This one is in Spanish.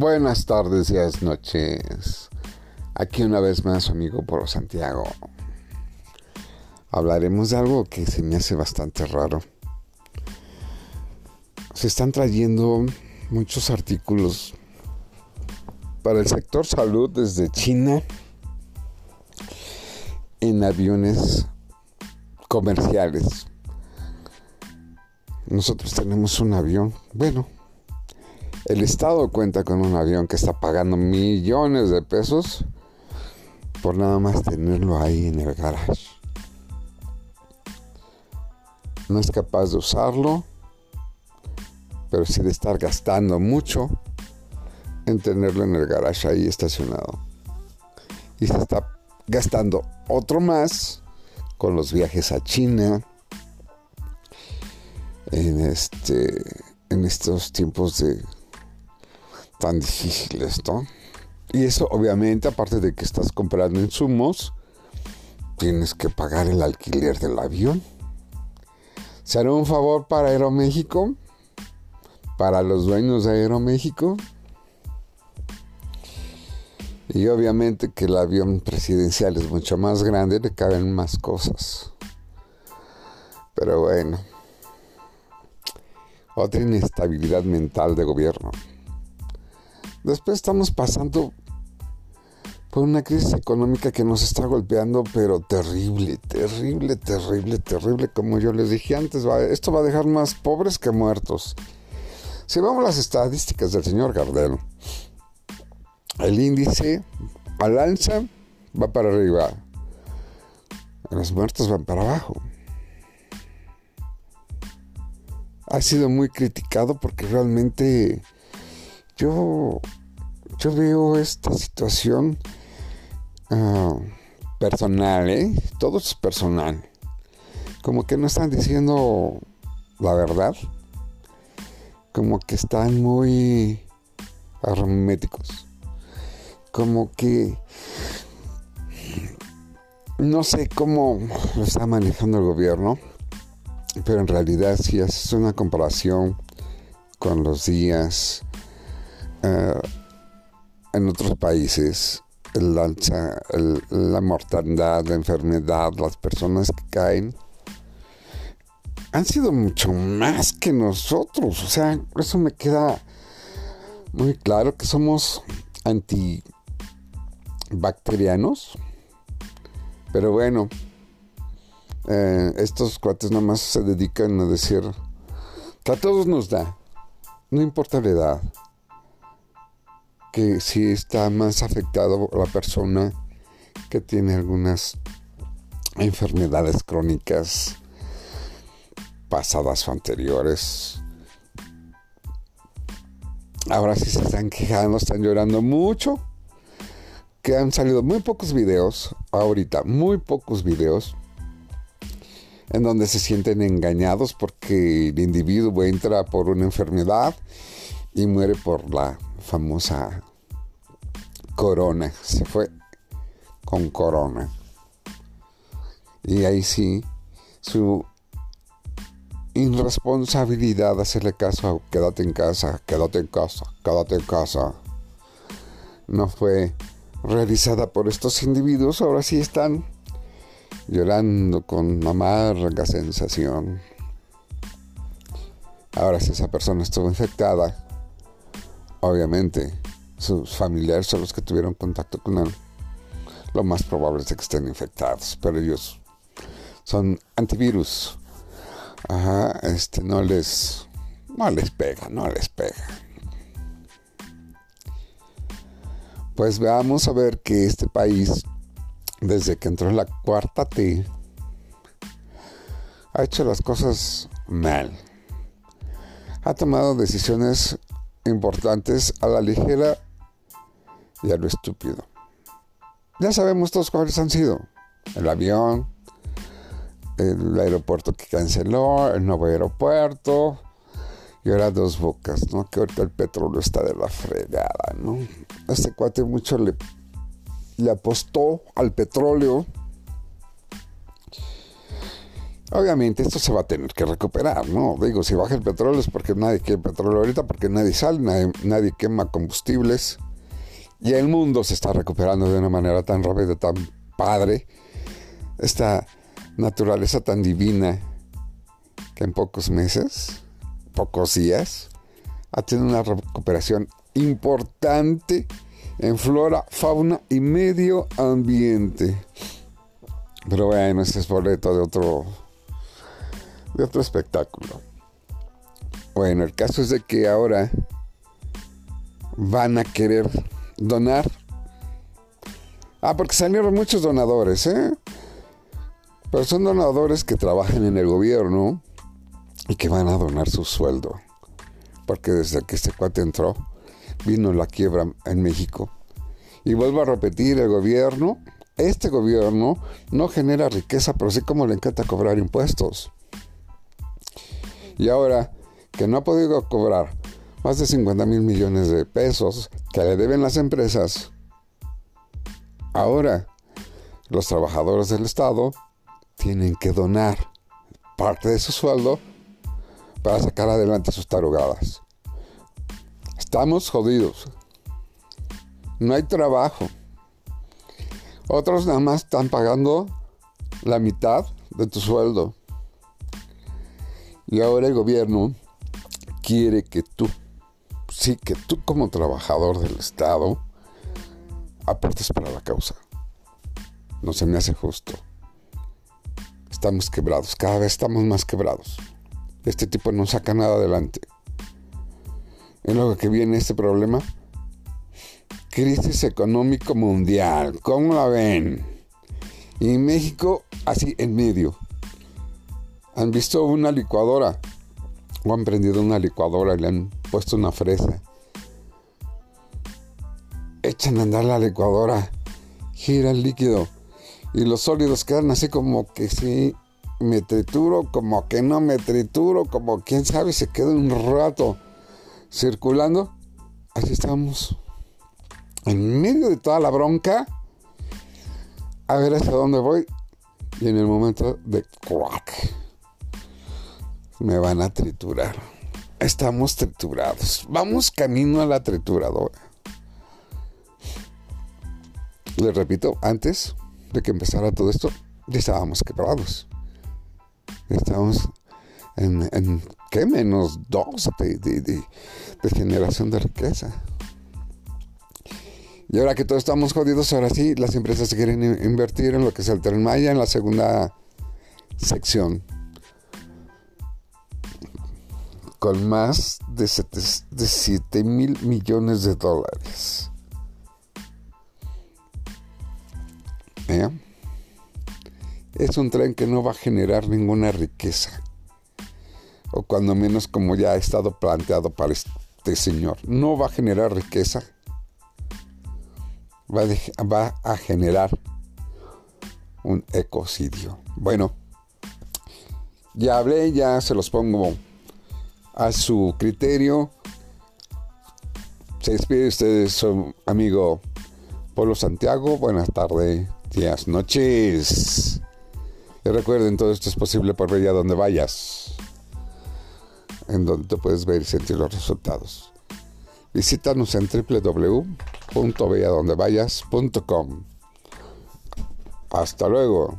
Buenas tardes, días, noches. Aquí una vez más amigo Polo Santiago. Hablaremos de algo que se me hace bastante raro. Se están trayendo muchos artículos para el sector salud desde China en aviones comerciales. Nosotros tenemos un avión, bueno, el Estado cuenta con un avión que está pagando millones de pesos por nada más tenerlo ahí en el garage. No es capaz de usarlo, pero sí de estar gastando mucho en tenerlo en el garage ahí estacionado. Y se está gastando otro más con los viajes a China en este en estos tiempos de tan difíciles, ¿no? Y eso obviamente, aparte de que estás comprando insumos, tienes que pagar el alquiler del avión. ¿Se hará un favor para Aeroméxico? ¿Para los dueños de Aeroméxico? Y obviamente que el avión presidencial es mucho más grande, le caben más cosas. Pero bueno, otra inestabilidad mental de gobierno. Después estamos pasando por una crisis económica que nos está golpeando, pero terrible, terrible, terrible, terrible. Como yo les dije antes, esto va a dejar más pobres que muertos. Si vamos a las estadísticas del señor Gardel, el índice al alza va para arriba, los muertos van para abajo. Ha sido muy criticado porque realmente yo, yo veo esta situación ah, personal, ¿eh? Todo es personal. Como que no están diciendo la verdad. Como que están muy herméticos. Como que no sé cómo lo está manejando el gobierno, pero en realidad si haces una comparación con los días eh, en otros países la mortalidad, la enfermedad, las personas que caen han sido mucho más que nosotros. O sea, eso me queda muy claro que somos antibacterianos. Pero bueno, eh, estos cuates nada más se dedican a decir a todos nos da, no importa la edad que si está más afectado la persona que tiene algunas enfermedades crónicas pasadas o anteriores. Ahora sí se están quejando, están llorando mucho. Que han salido muy pocos videos, ahorita, muy pocos videos, en donde se sienten engañados porque el individuo entra por una enfermedad y muere por la famosa corona. Se fue con corona. Y ahí sí, su irresponsabilidad hacerle caso a quédate en casa, quédate en casa, quédate en casa. No fue realizada por estos individuos, ahora sí están llorando con amarga sensación. Ahora si esa persona estuvo infectada, obviamente sus familiares son los que tuvieron contacto con él, lo más probable es que estén infectados, pero ellos son antivirus. Ajá, este no les no les pega, no les pega. Pues veamos a ver que este país desde que entró en la cuarta T ha hecho las cosas mal. Ha tomado decisiones importantes a la ligera y a lo estúpido. Ya sabemos todos cuáles han sido. El avión, el aeropuerto que canceló, el nuevo aeropuerto, y ahora dos bocas, ¿no? Que ahorita el petróleo está de la fregada, ¿no? Este cuate mucho le, le apostó al petróleo Obviamente esto se va a tener que recuperar, ¿no? Digo, si baja el petróleo es porque nadie quiere petróleo ahorita, porque nadie sale, nadie, quema combustibles. Y el mundo se está recuperando de una manera tan rápida, tan padre. Esta naturaleza tan divina que en pocos meses, pocos días, ha tenido una recuperación importante en flora, fauna y medio ambiente. Pero bueno, este es boleto de otro de otro espectáculo. Bueno, el caso es de que ahora van a querer donar. Ah, porque salieron muchos donadores, ¿eh? Pero son donadores que trabajan en el gobierno y que van a donar su sueldo. Porque desde que este cuate entró, vino la quiebra en México. Y vuelvo a repetir, el gobierno, este gobierno no genera riqueza, pero sí como le encanta cobrar impuestos. Y ahora que no ha podido cobrar más de 50 mil millones de pesos que le deben las empresas, ahora los trabajadores del Estado tienen que donar parte de su sueldo para sacar adelante sus tarugadas. Estamos jodidos. No hay trabajo. Otros nada más están pagando la mitad de tu sueldo. Y ahora el gobierno quiere que tú, sí, que tú como trabajador del Estado, aportes para la causa. No se me hace justo. Estamos quebrados, cada vez estamos más quebrados. Este tipo no saca nada adelante. En lo que viene este problema, crisis económico mundial, ¿cómo la ven? Y México así en medio han visto una licuadora o han prendido una licuadora y le han puesto una fresa. Echan a andar la licuadora, gira el líquido. Y los sólidos quedan así como que sí me trituro, como que no me trituro, como quién sabe, se queda un rato circulando. Así estamos, en medio de toda la bronca, a ver hasta dónde voy. Y en el momento de crack me van a triturar. Estamos triturados. Vamos camino a la trituradora. Les repito, antes de que empezara todo esto, ya estábamos quebrados. Estábamos en, ¿qué? Menos dos de, de, generación de riqueza. Y ahora que todos estamos jodidos, ahora sí, las empresas quieren invertir en lo que es el Tren en la segunda sección con más de 7 mil millones de dólares. Es un tren que no va a generar ninguna riqueza, o cuando menos como ya ha estado planteado para este señor, no va a generar riqueza, va va a generar un ecocidio. Bueno, ya hablé, ya se los pongo a su criterio. Se despide usted su amigo Polo Santiago. Buenas tardes, días, noches. Y recuerden, todo esto es posible por Bella donde vayas, en donde te puedes ver y sentir los resultados. Visítanos en www.belladondevayas.com. Hasta luego.